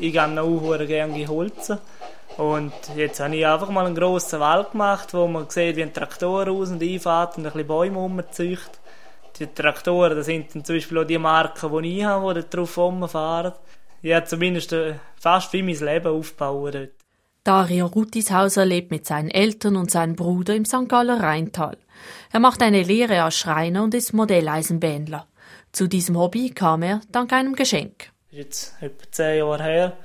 ich gehe auch gerne holzen. Und jetzt habe ich einfach mal einen grossen Wald gemacht, wo man sieht, wie ein Traktor aus- und einfährt und ein bisschen Bäume rumzüchtet. Die Traktoren, das sind dann zum Beispiel auch die Marken, die ich habe, die drauf rumfahren. Ich habe zumindest äh, fast wie mein Leben aufgebaut dort. Dario Rutishauser lebt mit seinen Eltern und seinem Bruder im St. Galler Rheintal. Er macht eine Lehre als Schreiner und ist Modelleisenbähnler. Zu diesem Hobby kam er dank einem Geschenk. Ist jetzt etwa zehn Jahre her.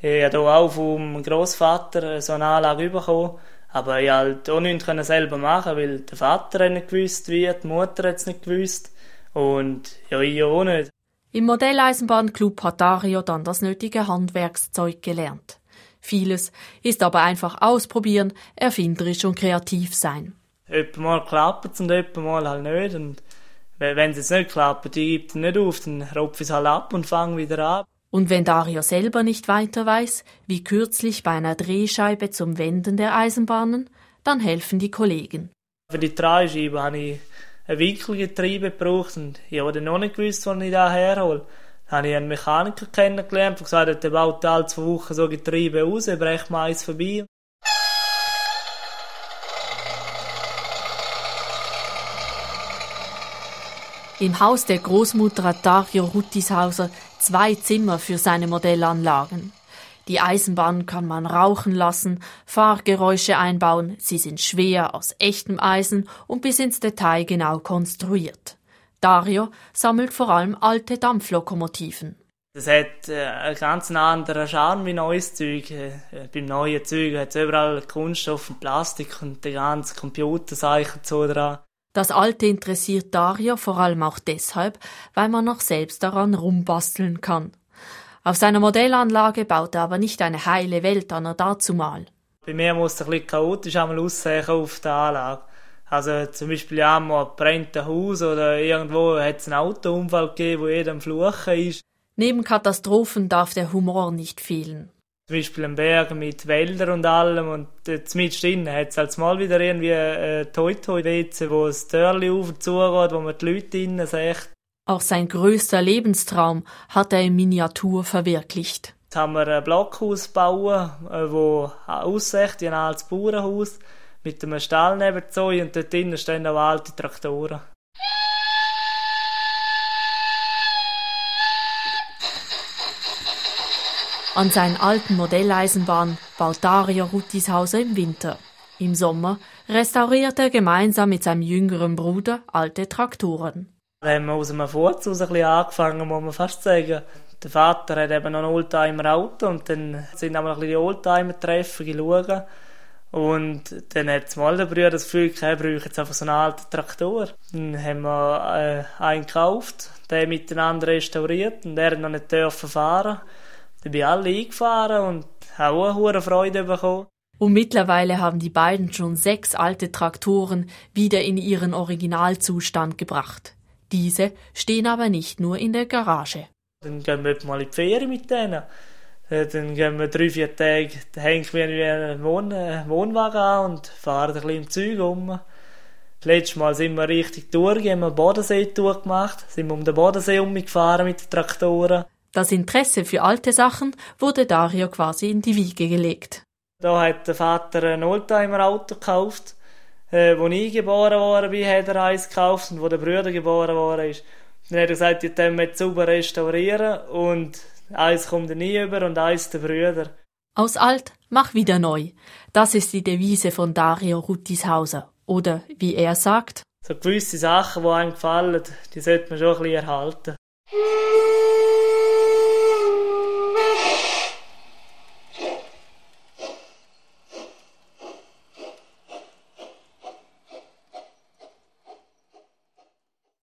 Ich habe hier auch vom Großvater so eine Anlage bekommen. Aber ich halt auch nichts selber machen, weil der Vater hat nicht gewusst, wie, die Mutter hat es nicht gewusst. Und ja, ich auch nicht. Im Modelleisenbahnclub hat Dario dann das nötige Handwerkszeug gelernt. Vieles ist aber einfach ausprobieren, erfinderisch und kreativ sein. Etwa mal klappt es und etwa mal halt nicht. Und wenn es jetzt nicht klappt, die gibt es nicht auf, dann rupfe ich es halt ab und fange wieder an. Und wenn Dario selber nicht weiter weiß, wie kürzlich bei einer Drehscheibe zum Wenden der Eisenbahnen, dann helfen die Kollegen. Für die Drehscheibe habe ich ein Wickelgetriebe gebraucht und ich habe noch nicht gewusst, wo ich da herhole. Dann habe ich einen Mechaniker kennengelernt, der gesagt hat, der baut alle zwei Wochen so Getriebe aus, er brecht mal eins vorbei. Im Haus der Großmutter hat Dario Ruttishauser zwei Zimmer für seine Modellanlagen. Die Eisenbahn kann man rauchen lassen, Fahrgeräusche einbauen, sie sind schwer aus echtem Eisen und bis ins Detail genau konstruiert. Dario sammelt vor allem alte Dampflokomotiven. Das hat äh, einen ganz anderen Charme wie neues Zeug. Äh, beim neuen Zeug hat es überall Kunststoff und Plastik und die ganze Computerseichen so dran. Das Alte interessiert Dario vor allem auch deshalb, weil man noch selbst daran rumbasteln kann. Auf seiner Modellanlage baut er aber nicht eine heile Welt an er dazu mal. Bei mir muss es ein bisschen chaotisch einmal aussehen auf der Anlage. Also zum Beispiel einmal brennt ein Haus oder irgendwo hat es einen Autounfall gegeben, wo jeder am Fluchen ist. Neben Katastrophen darf der Humor nicht fehlen zum Beispiel ein Berg mit Wäldern und allem und äh, mit drinnen hat es als mal wieder irgendwie ein äh, Toi-Toi-WC, wo das Türli auf und zugeht, wo man die Leute drinnen sieht. Auch sein größter Lebenstraum hat er in Miniatur verwirklicht. Jetzt haben wir ein Blockhaus bauen, äh, wo aussieht wie ein altes Bauernhaus mit einem Stall nebenzu und dort drinnen stehen auch alte Traktoren. An seinen alten Modelleisenbahn baut Dario Ruttishauser im Winter. Im Sommer restauriert er gemeinsam mit seinem jüngeren Bruder alte Traktoren. Wir haben aus einem Furz ein angefangen, muss man fast sagen. Der Vater hat eben noch ein Oldtimer-Auto und dann sind wir ein bisschen die Oldtimer-Treffen schauen. Und dann hat mal der Bruder das Gefühl gehabt, er jetzt einfach so einen alten Traktor. Dann haben wir äh, einen gekauft, den miteinander restauriert und er hat noch nicht dürfen fahren. Dann bin alle eingefahren und habe auch eine hohe Freude bekommen. Und mittlerweile haben die beiden schon sechs alte Traktoren wieder in ihren Originalzustand gebracht. Diese stehen aber nicht nur in der Garage. Dann gehen wir mal in die Ferien mit denen. Äh, dann gehen wir drei, vier Tage, dann hängen wir einen Wohn Wohnwagen an und fahren ein bisschen im Zeug um. Das letzte Mal sind wir richtig durch, haben wir den Bodensee durchgemacht, sind wir um den Bodensee umgefahren mit den Traktoren. Das Interesse für alte Sachen wurde Dario quasi in die Wiege gelegt. Da hat der Vater ein Oldtimer-Auto gekauft. Äh, wo ich geboren worden bin, hat er eins gekauft und wo der Bruder geboren worden ist. Dann hat er gesagt, die können wir sauber restaurieren und eins kommt er nie über und eins der Brüder. Aus alt, mach wieder neu. Das ist die Devise von Dario Ruttishauser. Oder wie er sagt. So gewisse Sachen, die einem gefallen, die sollte man schon ein bisschen erhalten.